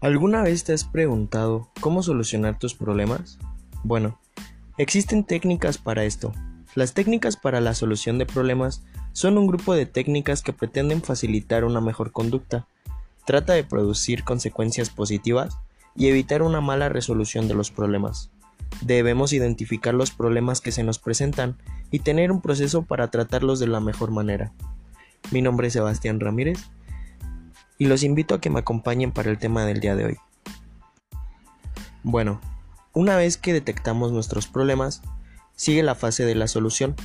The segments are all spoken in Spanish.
¿Alguna vez te has preguntado cómo solucionar tus problemas? Bueno, existen técnicas para esto. Las técnicas para la solución de problemas son un grupo de técnicas que pretenden facilitar una mejor conducta. Trata de producir consecuencias positivas y evitar una mala resolución de los problemas. Debemos identificar los problemas que se nos presentan y tener un proceso para tratarlos de la mejor manera. Mi nombre es Sebastián Ramírez y los invito a que me acompañen para el tema del día de hoy. Bueno, una vez que detectamos nuestros problemas, sigue la fase de la solución.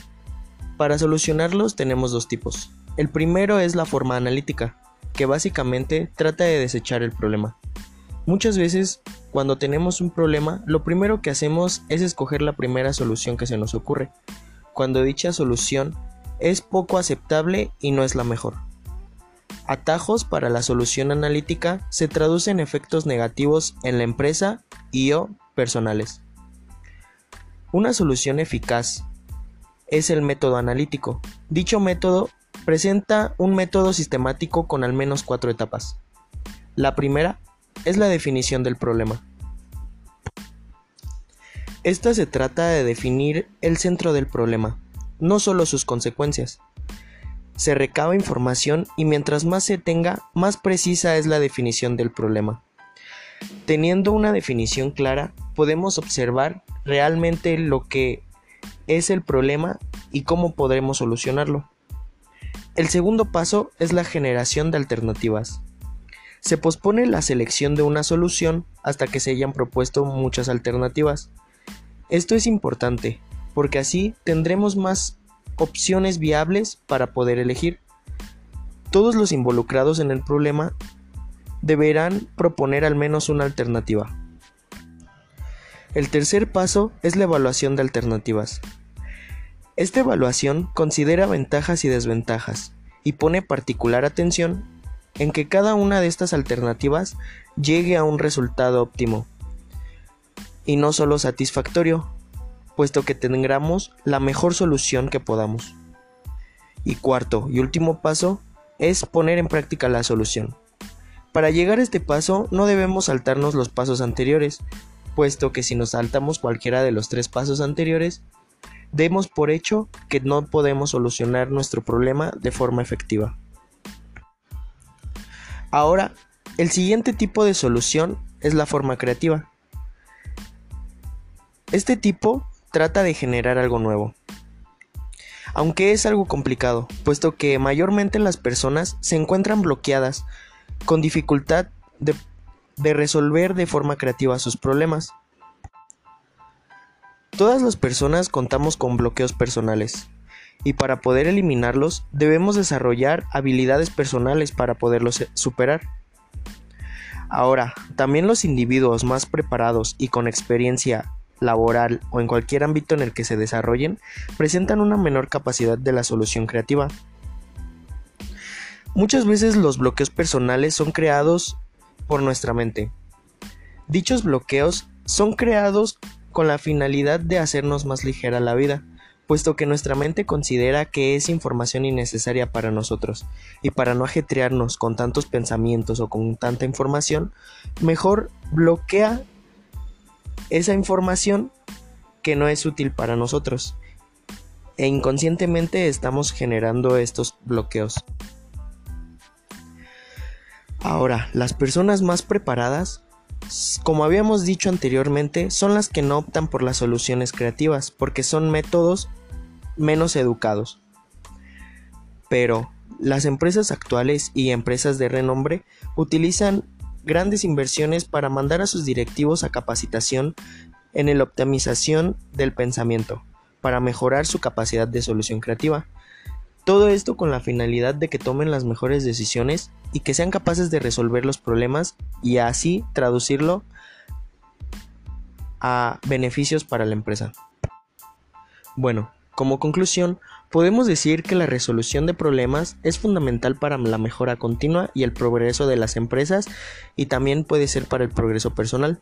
Para solucionarlos tenemos dos tipos. El primero es la forma analítica, que básicamente trata de desechar el problema. Muchas veces, cuando tenemos un problema, lo primero que hacemos es escoger la primera solución que se nos ocurre, cuando dicha solución es poco aceptable y no es la mejor. Atajos para la solución analítica se traducen en efectos negativos en la empresa y o personales. Una solución eficaz es el método analítico. Dicho método presenta un método sistemático con al menos cuatro etapas. La primera es la definición del problema. Esta se trata de definir el centro del problema, no solo sus consecuencias se recaba información y mientras más se tenga, más precisa es la definición del problema. Teniendo una definición clara, podemos observar realmente lo que es el problema y cómo podremos solucionarlo. El segundo paso es la generación de alternativas. Se pospone la selección de una solución hasta que se hayan propuesto muchas alternativas. Esto es importante, porque así tendremos más opciones viables para poder elegir. Todos los involucrados en el problema deberán proponer al menos una alternativa. El tercer paso es la evaluación de alternativas. Esta evaluación considera ventajas y desventajas y pone particular atención en que cada una de estas alternativas llegue a un resultado óptimo y no solo satisfactorio, puesto que tengamos la mejor solución que podamos. Y cuarto y último paso es poner en práctica la solución. Para llegar a este paso no debemos saltarnos los pasos anteriores, puesto que si nos saltamos cualquiera de los tres pasos anteriores, demos por hecho que no podemos solucionar nuestro problema de forma efectiva. Ahora, el siguiente tipo de solución es la forma creativa. Este tipo trata de generar algo nuevo. Aunque es algo complicado, puesto que mayormente las personas se encuentran bloqueadas, con dificultad de, resolver de forma creativa sus problemas. Todas las personas contamos con bloqueos personales, y para poder eliminarlos debemos desarrollar habilidades personales para poderlos superar. Ahora, también los individuos más preparados y con experiencia laboral o en cualquier ámbito en el que se desarrollen, presentan una menor capacidad de la solución creativa. Muchas veces los bloqueos personales son creados por nuestra mente. Dichos bloqueos son creados con la finalidad de hacernos más ligera la vida, puesto que nuestra mente considera que es información innecesaria para nosotros, y para no ajetrearnos con tantos pensamientos o con tanta información, mejor bloquea esa información que no es útil para nosotros e inconscientemente estamos generando estos bloqueos. Ahora, las personas más preparadas, como habíamos dicho anteriormente, son las que no optan por las soluciones creativas porque son métodos menos educados. Pero las empresas actuales y empresas de renombre utilizan grandes inversiones para mandar a sus directivos a capacitación en la optimización del pensamiento, para mejorar su capacidad de solución creativa. Todo esto con la finalidad de que tomen las mejores decisiones y que sean capaces de resolver los problemas y así traducirlo a beneficios para la empresa. Bueno, como conclusión, podemos decir que la resolución de problemas es fundamental para la mejora continua y el progreso de las empresas y también puede ser para el progreso personal.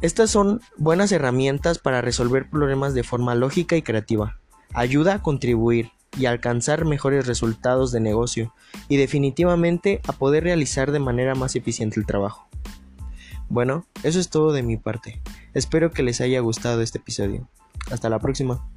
Estas son buenas herramientas para resolver problemas de forma lógica y creativa. Ayuda a contribuir y alcanzar mejores resultados de negocio y definitivamente a poder realizar de manera más eficiente el trabajo. Bueno, eso es todo de mi parte. Espero que les haya gustado este episodio. Hasta la próxima.